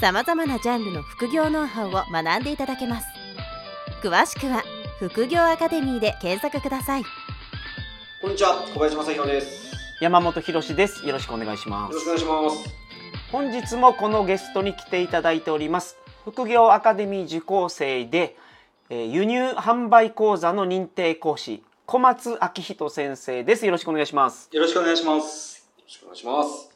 さまざまなジャンルの副業ノウハウを学んでいただけます詳しくは「副業アカデミー」で検索くださいこんにちは、小林正弘です。よ山本博です。よろしくお願いしますろし。くお願いします。本日もこのゲストに来ていただいております。副業アカデミー受講生で、えー輸入販売講座の認定講師、小松明人先生です。よろしくお願いします。よろしくお願いします。よろしくお願いします。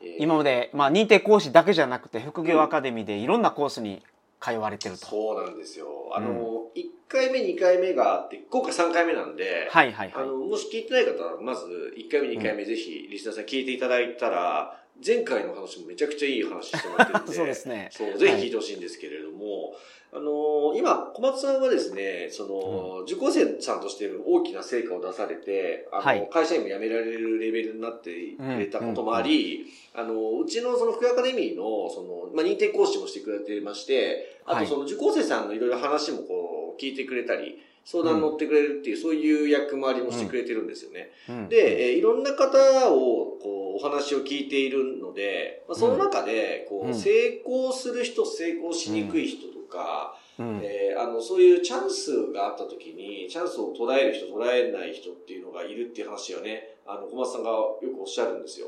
えー今まで、まあ、認定講師だけじゃなくて、副業アカデミーでいろんなコースに通われてると。そうなんですよ。あの、1回目、2回目があって、今回3回目なんで、はいはいはい。あの、もし聞いてない方は、まず1回目、2回目、ぜひ、リスナーさん聞いていただいたら、前回の話もめちゃくちゃいい話してもらってるんで、そうですね。そう、ぜひ聞いてほしいんですけれども、あの今、小松さんはですね、その、受講生さんとして大きな成果を出されて、あの、はい。会社員も辞められるレベルになってくれたこともあり、あの、うちのその福アカデミーの、その、まあ、認定講師もしてくれてまして、あはい。とその受講生さんのいろいろ話もこう、聞いてくれたり、相談に乗ってくれるっていう、そういう役回りもしてくれてるんですよね。うん。で、えーいろんな方を、こう、お話を聞いているので、まあ、その中で、こう、うん。成功する人、成功しにくい人とか、うん。えーあの、そういうチャンスがあった時に、チャンスを捉える人、捉えない人っていうのがいるっていう話をね、あの、小松さんがよくおっしゃるんですよ。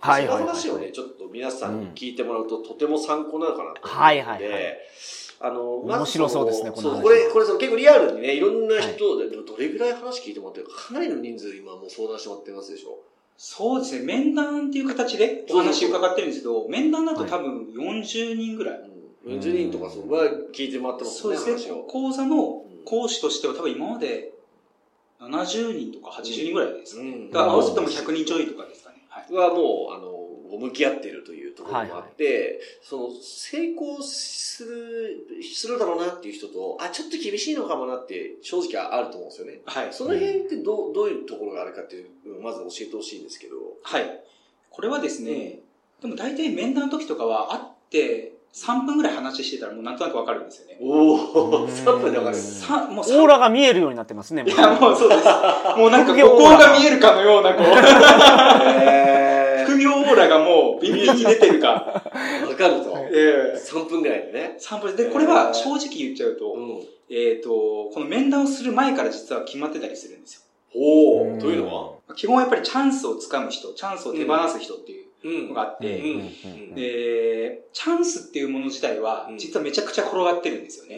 はいはいはいその話をね、ちょっと皆さんに聞いてもらうと、とても参考になるかなと思うので、はいはいはいあの、面白そうですねこの話そう、これ、これその結構リアルにね、いろんな人で、どれぐらい話聞いてもらってるか、かなりの人数今もう相談してもらってますでしょ？そうですね、面談っていう形でお話を伺ってるんですけど、面談だと多分40人ぐらい。うん。40人とかそうは聞いてもらってますそうですね。講座の講師としては多分今まで70人とか80人ぐらいですね。うんだから合わせても100人ちょいとかですかね。はい。はもう、あの、向き合ってるというところもあって、その、成功する、するだろうなっていう人と、あ、ちょっと厳しいのかもなって、正直あると思うんですよね。はい。その辺ってどう、どういうところがあるかっていうのをまず教えてほしいんですけど。はい。これはですね、でも大体面談の時とかは会って3分ぐらい話してたらもうなんとなくわかるんですよね。おお、うん3分でわかる。さもうオーラが見えるようになってますね。いや、もうそうです。もうなんか、ここが見えるかのような、こう、へ 副業オーラがもう、ビンビンに出てるか。わかると。ええ3分ぐらいでね。サンプルで、これは正直言っちゃうと、えっ、と、この面談をする前から実は決まってたりするんですよ。おお、というのは基本はやっぱりチャンスをつかむ人、チャンスを手放す人っていうのがあって、で、チャンスっていうもの自体は、実はめちゃくちゃ転がってるんですよ。ね。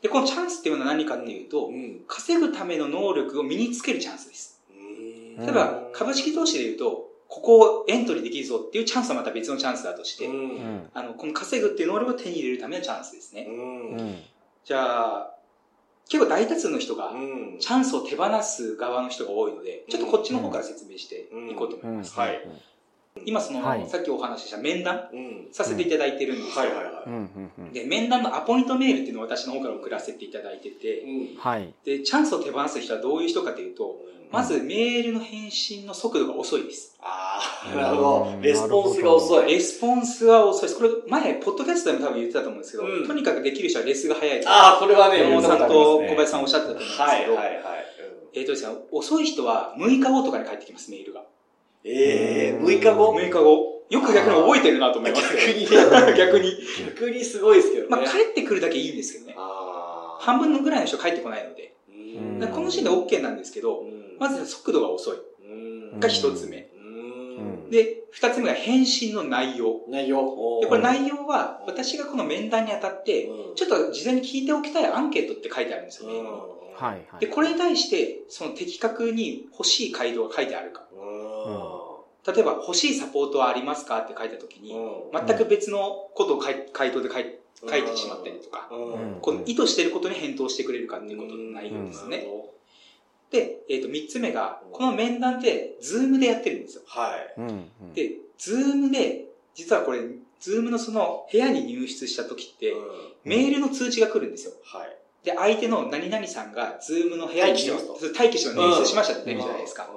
で、このチャンスっていうのは何かっていうと、稼ぐための能力を身につけるチャンスです。例えば、株式投資で言うと、ここをエントリーできるぞっていうチャンスはまた別のチャンスだとして、うん。うんあの、この稼ぐっていう能力を手に入れるためのチャンスですね。うん。うんじゃあ、結構大多数の人が、うん。チャンスを手放す側の人が多いので、ちょっとこっちの方から説明していこうと思います。はい今その、はいさっきお話しした面談うん。させていただいてるんですよ。で、面談のアポイントメールっていうのを私の方から送らせていただいてて、い。うん。はい。で、チャンスを手放す人はどういう人かというと、まずメールの返信の速度が遅いです。ああ、なるほど。レスポンスが遅い。レスポンスは遅いです。これ前、ポッドキャストでも多分言ってたと思うんですけど、うんとにかくできる人はレスが早いと。ああ、これはね、山本さんと小林さんおっしゃっってたと思うんですはいけど、はいはい。えっ、とですね、遅い人は6日後とかに返ってきます、メールが。ええ、6日後？6日後。よく逆に覚えてるなと思います逆に？けど。逆に。逆にすごいですけどね。まあ、帰ってくるだけいいんですけどね。ああ。半分のぐらいの人帰ってこないので。この時点で OK なんですけど、うんまず速度が遅い。うんが一つ目。うんで、二つ目が返信の内容。内容。で、これ内容は、私がこの面談にあたって、うんちょっと事前に聞いておきたいアンケートって書いてあるんですよね。はいはい。で、これに対して、その的確に欲しい回答が書いてあるか。うん例えば、欲しいサポートはありますかって書いたときに、全く別のことを回答で書い書いてしまったりとか、うんこの意図していることに返答してくれるかっていうことの内容ですね。で、えっ、と、三つ目が、この面談って、 Zoom でやってるんですよ。はい。うんうんで、 Zoom で、実はこれ、 Zoom のその部屋に入室した時って、うんメールの通知が来るんですよ。はい。で、相手の何々さんが、 Zoom の部屋に待機してます待機してます入室しましたって出るじゃないですか。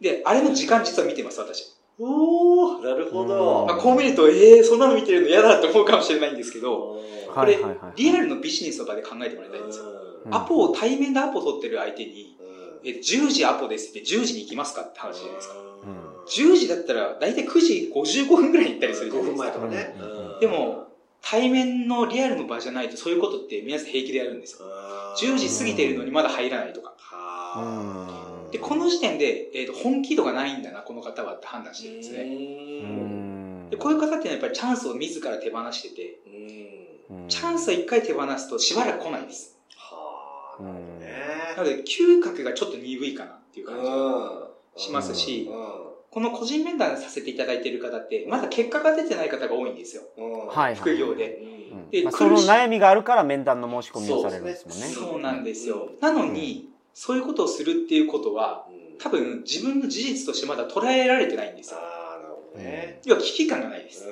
で、あれの時間実は見てます、私。おー、なるほど。まあ、こう見ると、えー、そんなの見てるの嫌だって思うかもしれないんですけど、これはいはい。はい、リアルのビジネスの場で考えてもらいたいんですよ。うん。アポを、対面でアポ取ってる相手に、うん。え、10時アポですって10時に行きますかって話じゃないですか。ん。10時だったら、だいたい9時55分ぐらいに行ったりするじゃ5ないですか。分前とかね。で、も、対面のリアルの場じゃないとそういうことって皆さん。平気でやるん。ですよ。10時過ぎてるのにまだ入らないとか。はで、この時点で、えー、と本気度がないんだな、この方はって判断してるんですね。うんで、こういう方っていうのはやっぱりチャンスを自ら手放してて、うんチャンスを一回手放すとしばらく来ないです。はあ、なるほどね。なので、嗅覚がちょっと鈍いかなっていう感じがうんしますし、うこの個人面談させていただいている方って、まだ結果が出てない方が多いんですよ。はい副業で。うんでまあ、その苦しい悩みがあるから面談の申し込みをされるんですもんね。そうなんですよ。なのに、そういうことをするっていうことは、うん多分自分の事実としてまだ捉えられてないんですよ。ああ、なるほどね。要は危機感がないです。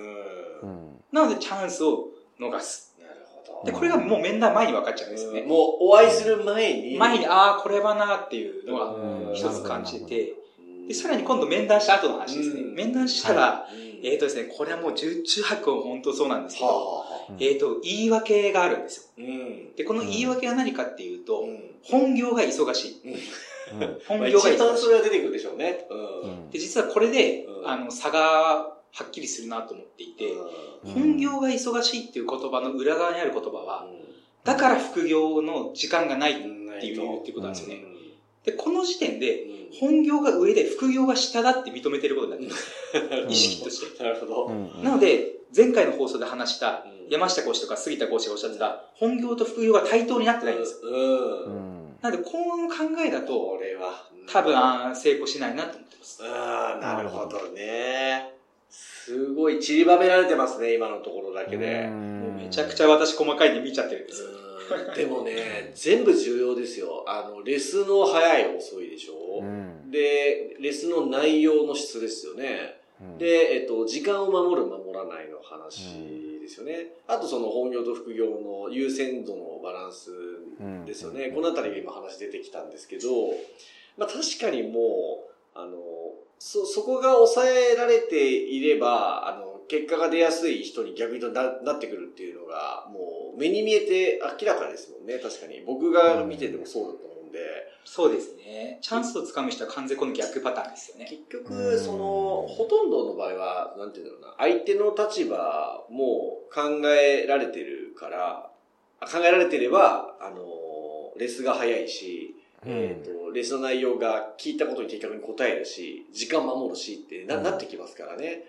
なのでチャンスを逃す。なるほで、ど。これがもう面談前に分かっちゃうんですよね。もうお会いする前に。前に、ああ、これはなっていうのはうん一つ感じてて、うんで、さらに今度面談した後の話ですね。うん面談したら、うんえっ、とですね、これはもう十中八九本当そうなんですけど、はあはあえっ、と、言い訳があるんですよ。うん。で、この言い訳は何かっていうと、うん本業が忙しい。うん本まあ業が忙しい一番そ。れは出てくるでしょうね。で、実はこれで、うんあの、差がはっきりするなと思っていて、うん本業が忙しいっていう言葉の裏側にある言葉は、うだから副業の時間がないってんいうっていうことなんですよね。うで、この時点で、ん本業が上で副業が下だって認めてることになってるんです意識として。なるほど。うんなので、前回の放送で話したうん山下講師とか杉田講師がおっしゃってた、本業と副業が対等になってないんですよ。う。うんんなので、この考えだと、これは。多分、成功しないなと思ってます。ああ、なるほどね。すごい散りばめられてますね、今のところだけで。もうめちゃくちゃ私細かいんで見ちゃってるんですよ。う んでもね、全部重要ですよ。あの、レスの早い遅いでしょ、うんで、レスの内容の質ですよね。うんで、えっと、時間を守る、守らないの話ですよね。あと、その本業と副業の優先度のバランスうんですよね。このあたりが今話出てきたんですけど、まあ確かにもう、あの、そ、そこが抑えられていれば、あの、結果が出やすい人に逆にななってくるっていうのが、もう目に見えて明らかですもんね、確かに。僕が見ててもそうだと思うんで。そうですね。チャンスをつかむ人は完全この逆パターンですよね。結局、その、ほとんどの場合は、なんていうんだろうな、相手の立場も考えられてるから、あ考えられてれば、あの、レスが早いし、えっ、と、レスの内容が聞いたことに的確に答えるし、時間守るしってな,、うんなってきますからね。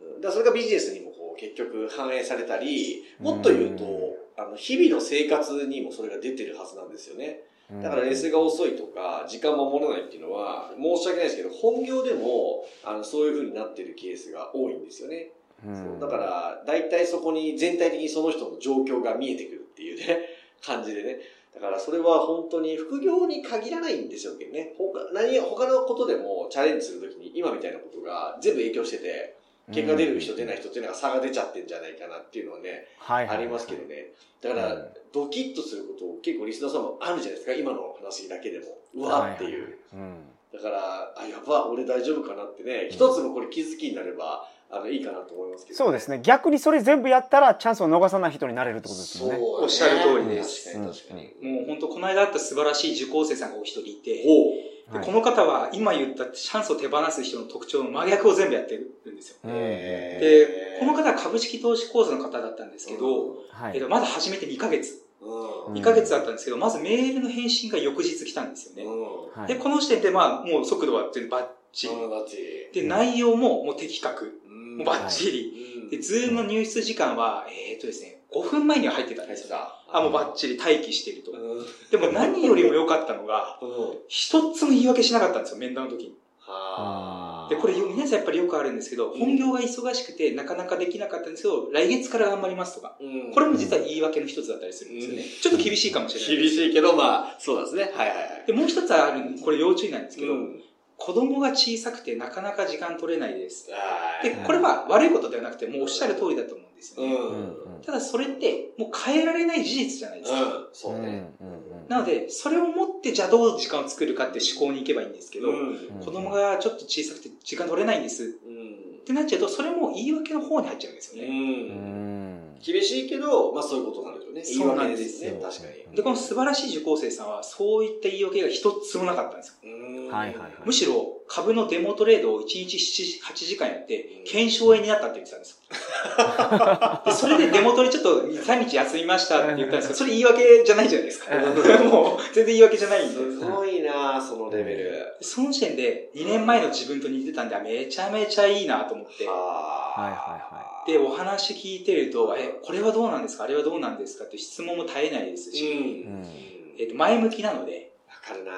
うんだそれがビジネスにもこう結局反映されたり、もっと言うと、うんあの、日々の生活にもそれが出てるはずなんですよね。だからレスが遅いとか、時間守らないっていうのは、申し訳ないですけど、本業でも、あの、そういう風になってるケースが多いんですよね。うんだから、大体そこに全体的にその人の状況が見えてくるっていうね、感じでね。だからそれは本当に副業に限らないんですよね。他、何、他のことでもチャレンジするときに今みたいなことが全部影響してて、結果出る人出ない人っていうのが差が出ちゃってんじゃないかなっていうのはね、はいはいありますけどね。だから、うんドキッとすること結構リスナーさんもあるじゃないですか、今の話だけでも。うわっていう。うんだから、あ、やば、俺大丈夫かなってね、一つのこれ気づきになれば、あの、いいかなと思いますけど、そうですね逆にそれ全部やったらチャンスを逃さない人になれるってことですもんねそうだねおっしゃる通りです確かに確かに。もう本当この間あった素晴らしい受講生さんがお一人いて、ほはいでこの方は今言ったチャンスを手放す人の特徴の真逆を全部やってるんですよ。で、この方は株式投資講座の方だったんですけど、はいえっと、まだ始めて2ヶ月。うん。2ヶ月だったんですけど、まずメールの返信が翌日来たんですよね。で、この時点でまあもう速度は全部バッチリ。うん、バッチリ。で、内容ももう的確。バッチリ。うんで、 Zoom の入室時間は、えっとですね、5分前には入ってたんですよ。あ、もうバッチリ待機してると。うん。でも何よりも良かったのが、うん。一つも言い訳しなかったんですよ、面談の時に。はあ。で、これ皆さんやっぱりよくあるんですけど、本業が忙しくてなかなかできなかったんですけど、来月から頑張りますとか。うんこれも実は言い訳の一つだったりするんですよね。ちょっと厳しいかもしれない。厳しいけど、まあ、そうですね。はいはいはい。で、もう一つある、これ要注意なんですけど、うん子供が小さくてなかなか時間取れないです。で、これは悪いことではなくて、もうおっしゃる通りだと思うんですよね。うん。うんただそれってもう変えられない事実じゃないですか。うん。そうね。なので、それを持ってじゃあどう時間を作るかって思考に行けばいいんですけど、うん。子供がちょっと小さくて時間取れないんですっうん。てなっちゃうと、それも言い訳の方に入っちゃうんですよね。厳しいけど、まあそういうことなんですよね。そうなんです言い訳ですね。よ確かに。で、この素晴らしい受講生さんは、そういった言い訳が一つもなかったんですよ。うんはいはいはいむしろ、株のデモトレードを1日7 8時間やって、検証円になったって言ってたんですよ。でそれでデモトレちょっと2、3日休みましたって言ったんですけど、それ言い訳じゃないじゃないですか。もう、全然言い訳じゃないんで。すごいなそのレベル。その時点で、2年前の自分と似てたんで、あめちゃめちゃいいなと思って。ははいはで、お話聞いてると、え、これはどうなんですか？あれはどうなんですか？って質問も絶えないですうし、ん。えっと、前向きなので、わかるな。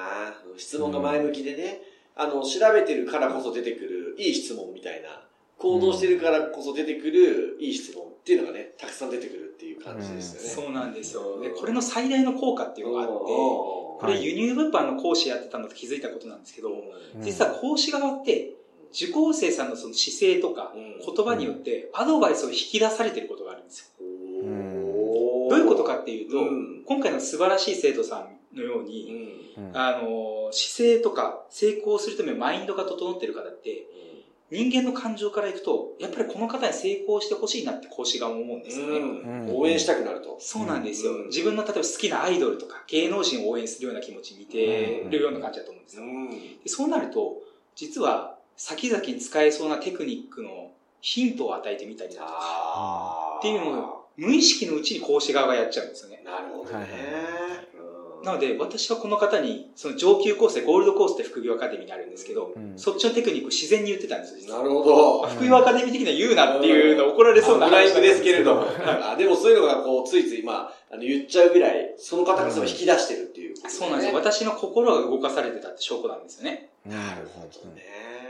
質問が前向きでね、あの、調べてるからこそ出てくるいい質問みたいな、行動してるからこそ出てくるいい質問っていうのがね、たくさん出てくるっていう感じですよね。そうなんですよ。で、これの最大の効果っていうのがあって、これ輸入物販の講師やってたのと気づいたことなんですけど、うん。実は講師側って、受講生さんのその姿勢とか言葉によってアドバイスを引き出されてることがあるんですよ。どういうことかっていうと、うん。今回の素晴らしい生徒さんのよううに、ん。うん。あの、姿勢とか成功するためのマインドが整ってる方って、人間の感情からいくと、やっぱりこの方に成功してほしいなって講師側も思うんですよね。うん。応援したくなると。そうなんですよ、うん。自分の例えば好きなアイドルとか芸能人を応援するような気持ちに似てるような感じだと思うんですよ。でそうなると、実は先々に使えそうなテクニックのヒントを与えてみたりだとか、っていうのを無意識のうちに講師側がやっちゃうんですよね。なるほどねなので、私はこの方に、その上級コースでゴールドコースって副業アカデミーにあるんですけど、うんそっちのテクニックを自然に言ってたんですよ、なるほど。副業アカデミー的には言うなっていうの怒られそうなブラインドですけれども。でもそういうのがこう、ついつい、まあ、あの言っちゃうぐらい、その方がそれを引き出してるっていうこと、そうなんですよ。私の心が動かされてたって証拠なんですよね。なるほどね。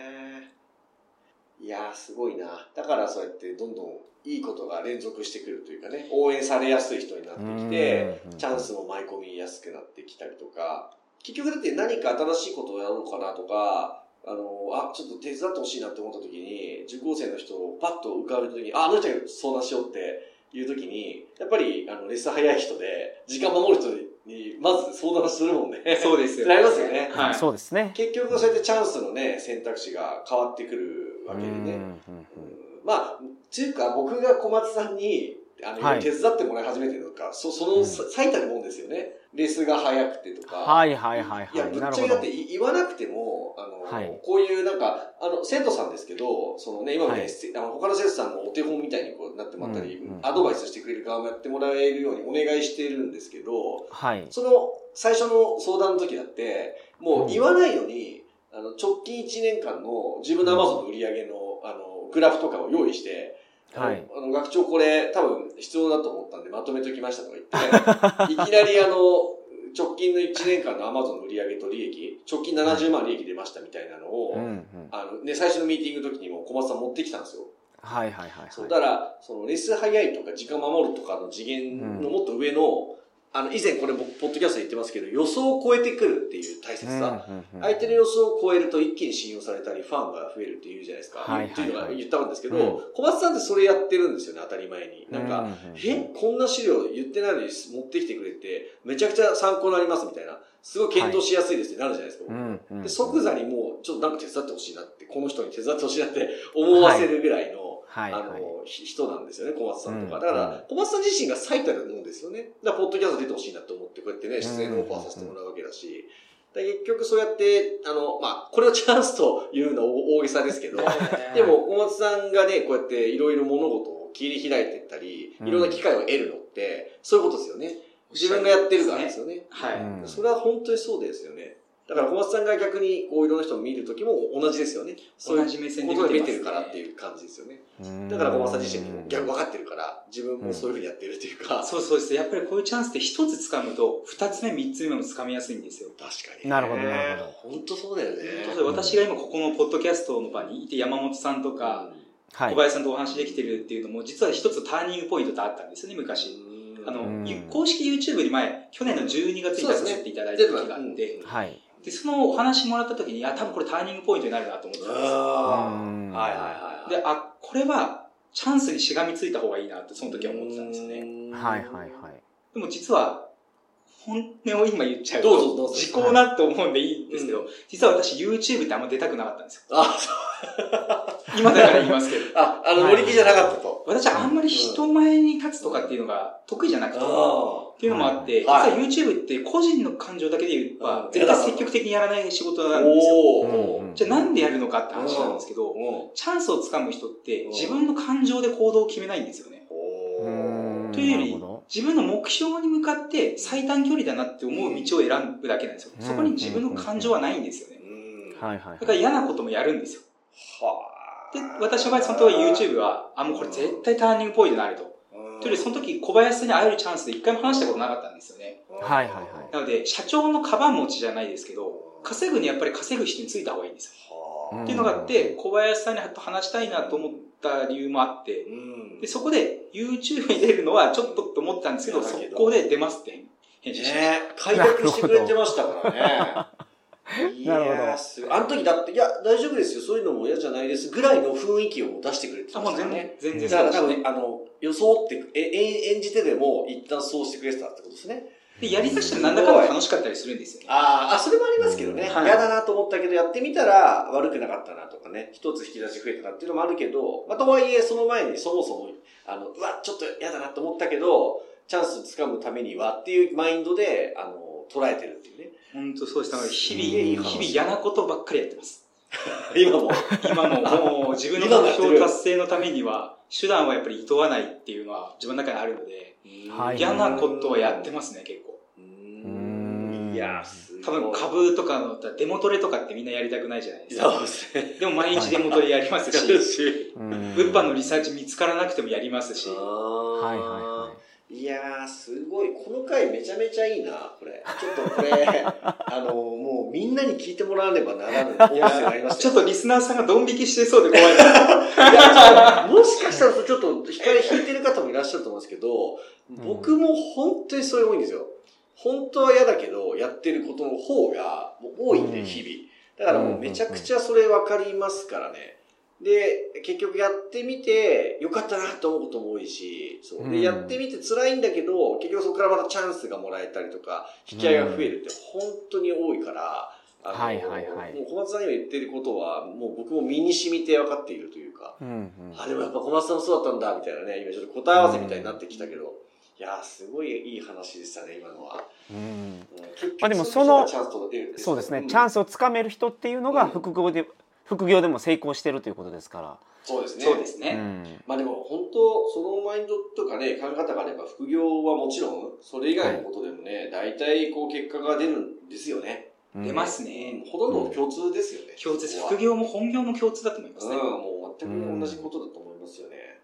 いやー、すごいな。だからそうやってどんどんいいことが連続してくるというかね、応援されやすい人になってきて、うんチャンスも舞い込みやすくなってきたりとか、結局だって何か新しいことをやろうかなとか、あの、あ、ちょっと手伝ってほしいなって思った時に、受講生の人をパッと浮かべた時に、あ、あの人に相談しようっていう時に、やっぱり、あの、レッスン早い人で、時間守る人に、まず相談するもんね。そうですよ。なりますよね。はい。そうですね。結局そうやってチャンスのね、選択肢が変わってくるわけでね。うんうんうんまあ、っていうか僕が小松さんに、あの、はい手伝ってもらい始めてるのか、そそのさ最たるもんですよね。レースが早くてとか。はいはいはいいや、はい。ぶっなるほどちゃけだって。い言わなくても、あの、はいこういうなんか、あの、生徒さんですけど、そのね、今みたいあの他の生徒さんのお手本みたいにこうなってもらったり、うんうんアドバイスしてくれる側もやってもらえるようにお願いしてるんですけど、はい。その最初の相談の時だって、もう言わないのに、あの、直近1年間の自分の Amazon の売り上げの、あの、グラフとかを用意して、はいあの、学長これ多分必要だと思ったんでまとめときましたとか言って、いきなりあの、直近の1年間の Amazon の売り上げと利益、直近70万利益出ましたみたいなのを、うんうん。あの、ね、最初のミーティングの時にも小松さん持ってきたんですよ。はいはいはいそう、はい。だから、そのレス早いとか時間守るとかの次元のもっと上の、あの、以前これ僕、ポッドキャストで言ってますけど、予想を超えてくるっていう大切さ。相手の予想を超えると一気に信用されたり、ファンが増えるって言うじゃないですか。はいっていうのが言ったんですけど、うん小松さんってそれやってるんですよね、当たり前に。なんか、え、こんな資料言ってないのに持ってきてくれて、めちゃくちゃ参考になりますみたいな。すごい検討しやすいですってなるじゃないですか。で即座にもう、ちょっとなんか手伝ってほしいなって、この人に手伝ってほしいなって思わせるぐらいの、あはいはい。の、ひ人なんですよね、小松さんとか。うんだから、小松さん自身が最たるもんですよね。だから、ポッドキャスト出てほしいなと思って、こうやってね、出演のオファーさせてもらうわけだし。で結局そうやって、あの、まあ、これをチャンスというのは大げさですけど、でも、小松さんがね、こうやっていろいろ物事を切り開いていったり、うんいろんな機会を得るのって、そういうことですよね。自分がやってるからですよね。はい。うんそれは本当にそうですよね。だから小松さんが逆にこういろんな人を見るときも同じですよね。同じ目線でことで見見てねてるからっていう感じですよね。うんだから小松さん自身も逆分かってるから、自分もそういうふうにやってるっていうか。そうそうです。やっぱりこういうチャンスって一つ掴むと、二つ目、三つ目も掴みやすいんですよ。確かに、なるほどなるほど本当そうだよね。私が今ここのポッドキャストの場にいて山本さんとか、はい小。林さんとお話できてるっていうのも、実は一つターニングポイントってあったんですよね、昔。うんあの、うん公式 YouTube に前、去年の12月に出させていただいた時があって、はい。で、そのお話もらった時に、あ、多分これターニングポイントになるなと思ってたんですよ。はいはいはい。で、あ、これは、チャンスにしがみついた方がいいなってその時は思ってたんですよね。はいはいはい。でも実は、本音を今言っちゃうどうぞどうぞと、時効なって思うんでいいんですけど、実は私 YouTube ってあんま出たくなかったんですよ。あ、今だから言いますけど。あ、あの、乗り気じゃなかったと。私はあんまり人前に立つとかっていうのが得意じゃなくて、っあていうのもあって、はい実は YouTube って個人の感情だけで言えばう、ん絶対積極的にやらない仕事あ。なんですよ。じゃあなんでやるのかって話なんですけど、うんチャンスをつかむ人ってうん自分の感情で行動を決めないんですよね。というより自分の目標に向かって最短距離だなって思う道を選ぶだけなんですよ。うんそこに自分の感情はないんですよね。うん。はいはいだから嫌なこともやるんですよ。はで、私の場合その時 YouTube は、あ、もうこれ絶対ターニングポイントになると。というよりその時小林さんに会えるチャンスで一回も話したことなかったんですよね。はいはいはいなので、社長のカバン持ちじゃないですけど、稼ぐにやっぱり稼ぐ人についた方がいいんですよ。はっていうのがあって、小林さんに話したいなと思った理由もあって、うんで、そこで YouTube に出るのはちょっとと思ったんですけど、そだけどこで出ますって返事しました。ね開拓してくれてましたからね。いなるほどあの時だって、いや、大丈夫ですよ、そういうのも嫌じゃないですぐらいの雰囲気を出してくれてあ、まもう全したからね。然、全然だから多そうですね分、あの、装って、え、え演じてでも、一旦そうしてくれてたってことですね。で、やりだしたらなんだかんだ楽しかったりするんですよね。あーあ、それもありますけどね。はい嫌だなと思ったけど、やってみたら悪くなかったなとかね、一つ引き出し増えたなっていうのもあるけど、まあ、とはいえ、その前にそもそも、あの、うわ、ちょっと嫌だなと思ったけど、チャンスつかむためにはっていうマインドで、あの、捉えてるっていうね。本当そうです。だから日々、話日々嫌なことばっかりやってます。今も。今ももう自分の目標達成のためには、手段はやっぱり厭わないっていうのは自分の中にあるので、はい嫌なことはやってますね、結構。いや、すごい多分株とかのデモトレとかってみんなやりたくないじゃないですか。そうですね。でも毎日デモトレやりますし、うん物販のリサーチ見つからなくてもやりますし、はいはいはいいやー、すごい。この回めちゃめちゃいいな、これ。ちょっとこれ、あの、もうみんなに聞いてもらわねばならぬ音声になりましたよちょっとリスナーさんがドン引きしてそうで怖いな。もしかしたらちょっと光引いてる方もいらっしゃると思うんですけど、僕も本当にそれ多いんですよ。本当は嫌だけど、やってることの方が多いんで、うん日々。だからもうめちゃくちゃそれ分かりますからね。で、結局やってみて、よかったなと思うことも多いし、そう。で、うん。やってみて辛いんだけど、結局そこからまたチャンスがもらえたりとか、引き合いが増えるって本当に多いから、あのはいはいはい。もう小松さんが言ってることは、もう僕も身に染みて分かっているというか、うんうん。あ、でもやっぱ小松さんもそうだったんだ、みたいなね、今ちょっと答え合わせみたいになってきたけど、いやー、すごいいい話でしたね、今のは。うん。まあでもそのチャンスと出るそうですね、チャンス。スをつかめる人っていうのがうん。副業で、副業でも成功してるということですかそうですね。ら、そうですね。うんまあでも本当、そのマインドとかね、考え方があれば、副業はもちろん、それ以外のことでもね、大体こう結果が出るんですよね。うん出ますね。ほとんど共通ですよね。共通です。副業も本業も共通だと思いますね。うん、もう全く同じことだと思いますよね。うん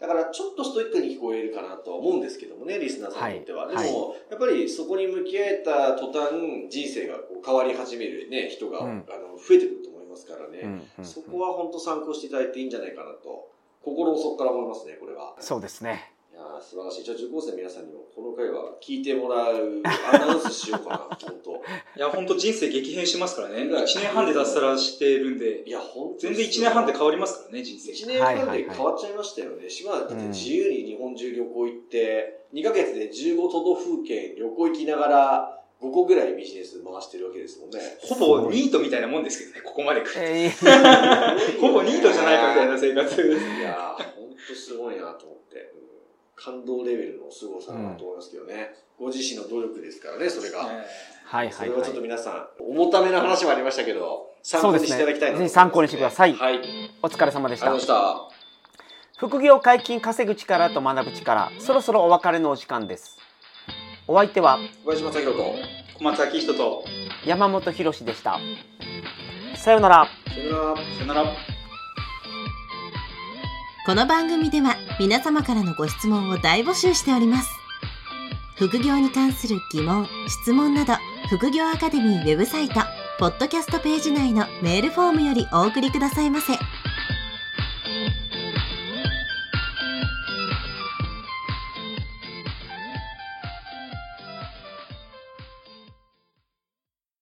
だからちょっとストイックに聞こえるかなとは思うんですけどもね、リスナーさんにとっては。はいでも、やっぱりそこに向き合えた途端、人生がこう変わり始めるね、人が、うんあの増えてくるとますからね。うんうんそこは本当参考していただいていいんじゃないかなと、心の底から思いますね、これは。そうですねいやー素晴らしい。じゃあ受講生の皆さんにも、この回は聞いてもらう、アナウンスしようかな、本当。いや、本当人生激変しますからね。うん1年半で脱サラしてるんで、いや、本当全然1年半で変わりますからね、人生。1年半で変わっちゃいましたよね。島田だって自由に日本中旅行行って、2ヶ月で15都道府県旅行行きながら、5個ぐらいビジネス回してるわけですもんね。ほぼニートみたいなもんですけどね、ここまで来る。えー ほぼニートじゃないかみたいな生活です。いやー、ほんとすごいなと思って。うん感動レベルの凄さだなと思いますけどね。ご自身の努力ですからね、それが。はいはいはそれはいちょっと皆さん、重ためな話もありましたけど、参考にしていただきたいなと思いますぜひ参考にしてくださいはい。ありお疲れ様でしたがとうございました。副業解禁稼ぐ力と学ぶ力そろそろお別れのお時間ですお相手は小林正宏と、小松明人と、山本博でしたさようならさよなら。さよなら。この番組では皆様からのご質問を大募集しております。副業に関する疑問、質問など、副業アカデミーウェブサイト、ポッドキャストページ内のメールフォームよりお送りくださいませ。